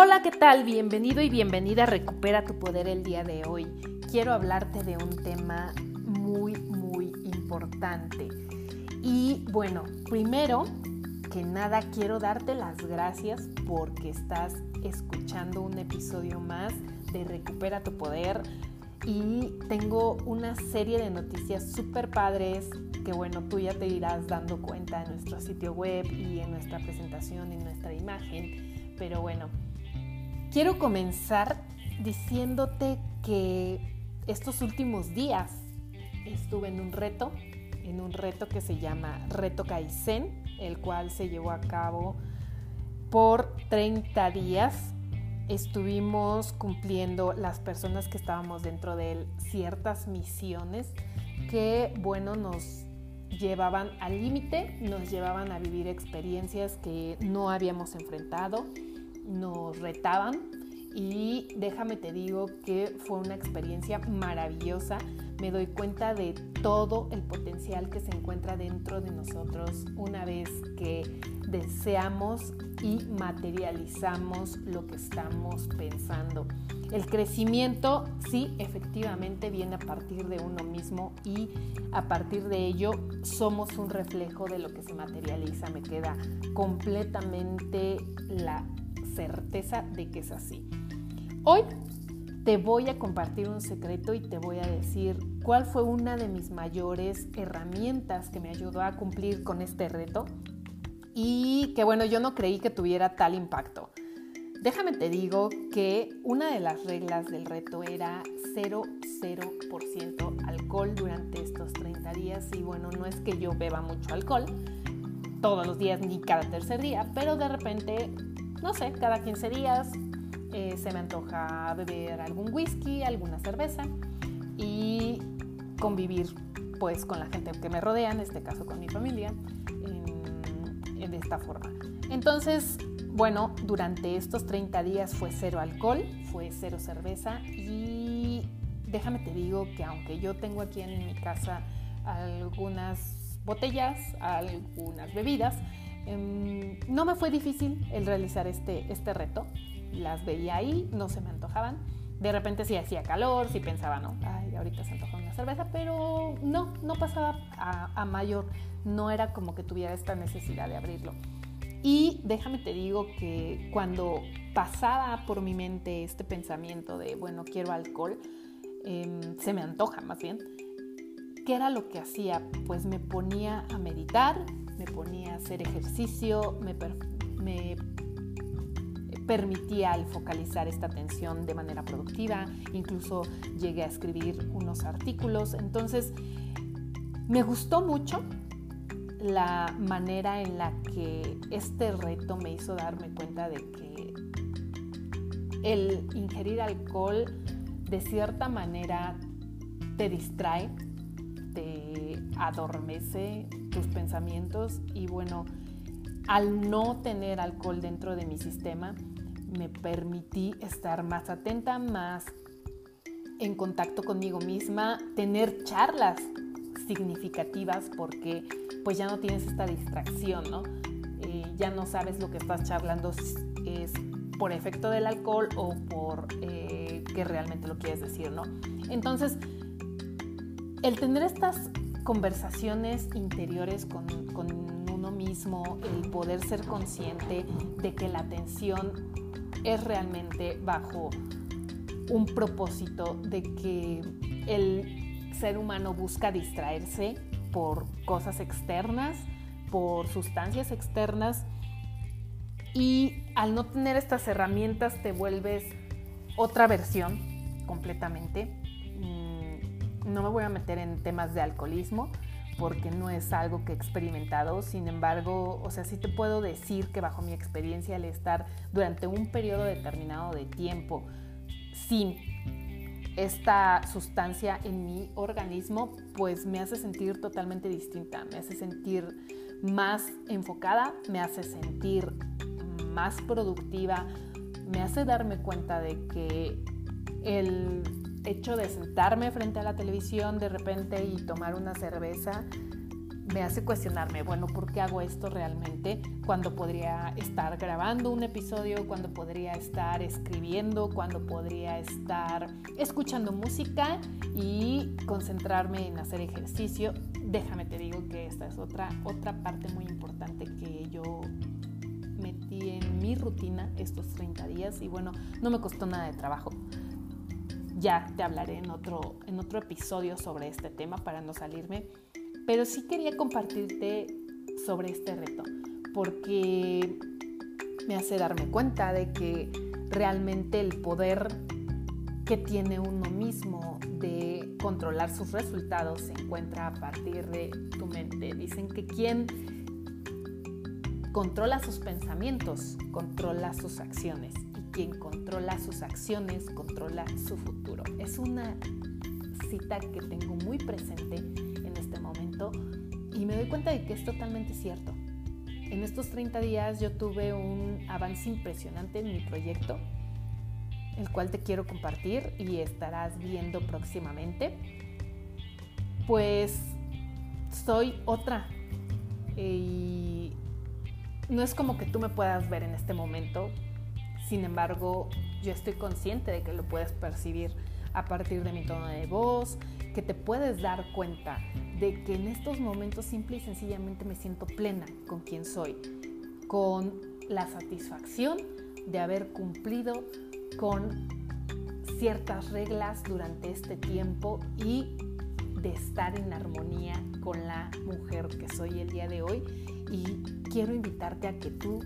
Hola, ¿qué tal? Bienvenido y bienvenida a Recupera tu Poder el día de hoy. Quiero hablarte de un tema muy, muy importante. Y bueno, primero que nada quiero darte las gracias porque estás escuchando un episodio más de Recupera tu Poder. Y tengo una serie de noticias súper padres que bueno, tú ya te irás dando cuenta en nuestro sitio web y en nuestra presentación, en nuestra imagen. Pero bueno, Quiero comenzar diciéndote que estos últimos días estuve en un reto, en un reto que se llama Reto Kaizen, el cual se llevó a cabo por 30 días. Estuvimos cumpliendo las personas que estábamos dentro de él ciertas misiones que, bueno, nos llevaban al límite, nos llevaban a vivir experiencias que no habíamos enfrentado nos retaban y déjame te digo que fue una experiencia maravillosa. Me doy cuenta de todo el potencial que se encuentra dentro de nosotros una vez que deseamos y materializamos lo que estamos pensando. El crecimiento sí efectivamente viene a partir de uno mismo y a partir de ello somos un reflejo de lo que se materializa. Me queda completamente la certeza de que es así. Hoy te voy a compartir un secreto y te voy a decir cuál fue una de mis mayores herramientas que me ayudó a cumplir con este reto y que bueno, yo no creí que tuviera tal impacto. Déjame te digo que una de las reglas del reto era 0,0% alcohol durante estos 30 días y bueno, no es que yo beba mucho alcohol todos los días ni cada tercer día, pero de repente no sé, cada 15 días eh, se me antoja beber algún whisky, alguna cerveza y convivir pues con la gente que me rodea, en este caso con mi familia, de esta forma. Entonces, bueno, durante estos 30 días fue cero alcohol, fue cero cerveza y déjame te digo que aunque yo tengo aquí en mi casa algunas botellas, algunas bebidas, Em, no me fue difícil el realizar este, este reto. Las veía ahí, no se me antojaban. De repente sí hacía calor, sí pensaba, no, ay, ahorita se antoja una cerveza, pero no, no pasaba a, a mayor. No era como que tuviera esta necesidad de abrirlo. Y déjame te digo que cuando pasaba por mi mente este pensamiento de, bueno, quiero alcohol, em, se me antoja más bien, ¿qué era lo que hacía? Pues me ponía a meditar, me ponía a hacer ejercicio, me, permitía al focalizar esta atención de manera productiva, incluso llegué a escribir unos artículos, entonces me gustó mucho la manera en la que este reto me hizo darme cuenta de que el ingerir alcohol de cierta manera te distrae, adormece, tus pensamientos y bueno, al no tener alcohol dentro de mi sistema, me permití estar más atenta, más en contacto conmigo misma, tener charlas significativas porque pues ya no tienes esta distracción, ¿no? Eh, ya no sabes lo que estás charlando es por efecto del alcohol o por eh, que realmente lo quieres decir, ¿no? Entonces, el tener estas conversaciones interiores con, uno mismo, el poder ser consciente de que la atención es realmente bajo un propósito de que el ser humano busca distraerse por cosas externas, por sustancias externas y al no tener estas herramientas te vuelves otra versión completamente no me voy a meter en temas de alcoholismo porque no es algo que he experimentado. Sin embargo, o sea, sí te puedo decir que bajo mi experiencia el estar durante un periodo determinado de tiempo sin esta sustancia en mi organismo, pues me hace sentir totalmente distinta, me hace sentir más enfocada, me hace sentir más productiva, me hace darme cuenta de que el hecho de sentarme frente a la televisión de repente y tomar una cerveza me hace cuestionarme, bueno, ¿por qué hago esto realmente? Cuando podría estar grabando un episodio, cuando podría estar escribiendo, cuando podría estar escuchando música y concentrarme en hacer ejercicio. Déjame te digo que esta es otra, otra parte muy importante que yo metí en mi rutina estos 30 días y bueno, no me costó nada de trabajo. Ya te hablaré en otro, en otro episodio sobre este tema para no salirme pero sí quería compartirte sobre este reto, porque me hace darme cuenta de que realmente el poder que tiene uno mismo de controlar sus resultados se encuentra a partir de tu mente. Dicen que quien controla sus pensamientos, controla sus acciones. Quien controla sus acciones, controla su futuro. Es una cita que tengo muy presente y me doy cuenta de que es totalmente cierto. En estos 30 días yo tuve un avance impresionante en mi proyecto, el cual te quiero compartir y estarás viendo próximamente. Pues soy otra y no es como que tú me puedas ver en este momento, sin embargo yo estoy consciente de que lo puedes percibir a partir de mi tono de voz, que te puedes dar cuenta de que en estos momentos simple y sencillamente me siento plena con quien soy, con la satisfacción de haber cumplido con ciertas reglas durante este tiempo y de estar en armonía con la mujer que soy el día de hoy. Y quiero invitarte a que tú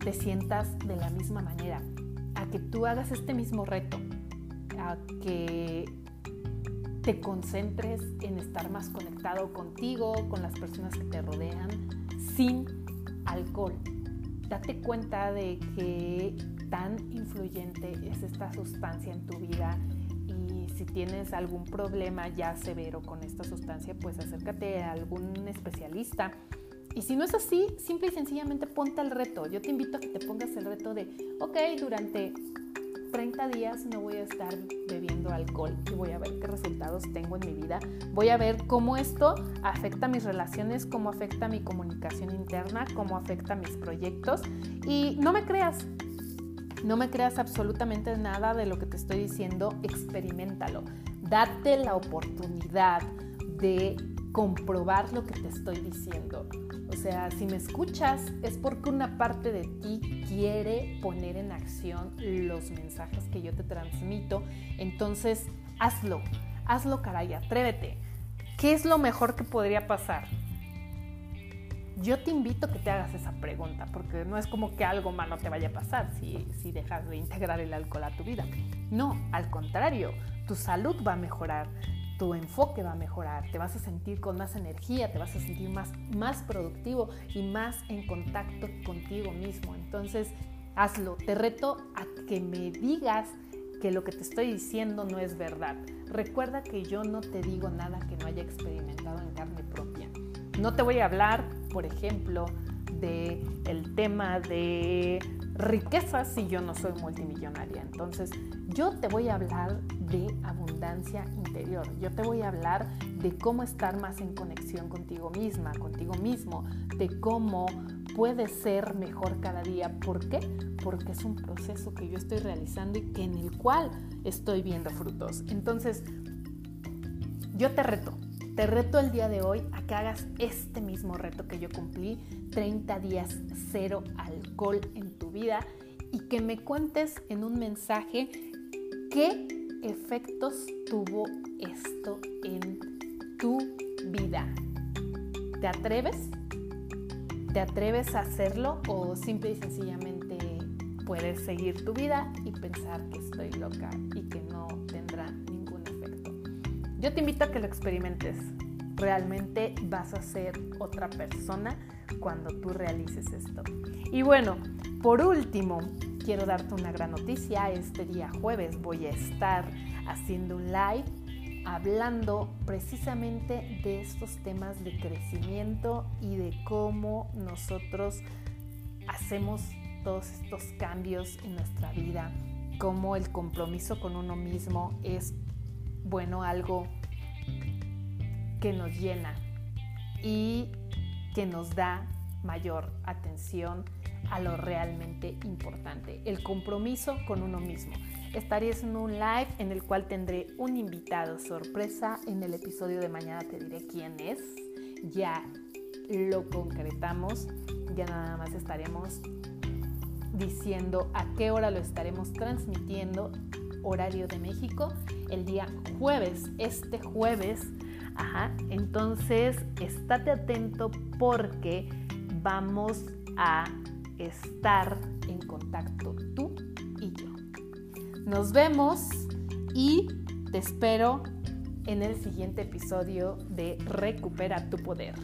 te sientas de la misma manera, a que tú hagas este mismo reto, a que te concentres en estar más conectado contigo, con las personas que te rodean, sin alcohol. Date cuenta de que tan influyente es esta sustancia en tu vida y si tienes algún problema ya severo con esta sustancia, pues acércate a algún especialista. Y si no es así, simple y sencillamente ponte el reto. Yo te invito a que te pongas el reto de, ok, durante 30 días no voy a estar bebiendo alcohol y voy a ver qué resultados tengo en mi vida. Voy a ver cómo esto afecta mis relaciones, cómo afecta mi comunicación interna, cómo afecta mis proyectos. Y no me creas, no me creas absolutamente nada de lo que te estoy diciendo, experimentalo. Date la oportunidad de comprobar lo que te estoy diciendo. O sea, si me escuchas es porque una parte de ti quiere poner en acción los mensajes que yo te transmito. Entonces, hazlo, hazlo caray, atrévete. ¿Qué es lo mejor que podría pasar? Yo te invito a que te hagas esa pregunta, porque no es como que algo malo te vaya a pasar si, si dejas de integrar el alcohol a tu vida. No, al contrario, tu salud va a mejorar, tu enfoque va a mejorar, te vas a sentir con más energía, te vas a sentir más, más productivo y más en contacto contigo mismo. Entonces, hazlo. Te reto a que me digas que lo que te estoy diciendo no es verdad. Recuerda que yo no te digo nada que no haya experimentado en carne propia. No te voy a hablar, por ejemplo, de el tema de riqueza si yo no soy multimillonaria. Entonces, yo te voy a hablar de abundancia interior. Yo te voy a hablar de cómo estar más en conexión contigo misma, contigo mismo, de cómo puedes ser mejor cada día. ¿Por qué? Porque es un proceso que yo estoy realizando y que en el cual estoy viendo frutos. Entonces, yo te reto, te reto el día de hoy a que hagas este mismo reto que yo cumplí, 30 días cero alcohol en tu vida y que me cuentes en un mensaje qué efectos tuvo esto en tu vida. ¿Te atreves? ¿Te atreves a hacerlo o simple y sencillamente puedes seguir tu vida y pensar que estoy loca y que no tendrá ningún efecto? Yo te invito a que lo experimentes. Realmente vas a ser otra persona cuando tú realices esto. Y bueno, por último, quiero darte una gran noticia. Este día jueves voy a estar haciendo un live hablando precisamente de estos temas de crecimiento y de cómo nosotros hacemos todos estos cambios en nuestra vida, cómo el compromiso con uno mismo es, bueno, algo que nos llena, y que nos da mayor atención a lo realmente importante, el compromiso con uno mismo. Estaré en un live en el cual tendré un invitado sorpresa. En el episodio de mañana te diré quién es. Ya lo concretamos. Ya nada más estaremos diciendo a qué hora lo estaremos transmitiendo. Horario de México. El día jueves. Este jueves. Ajá. Entonces, estate atento porque vamos a estar en contacto tú y yo. Nos vemos y te espero en el siguiente episodio de Recupera tu poder.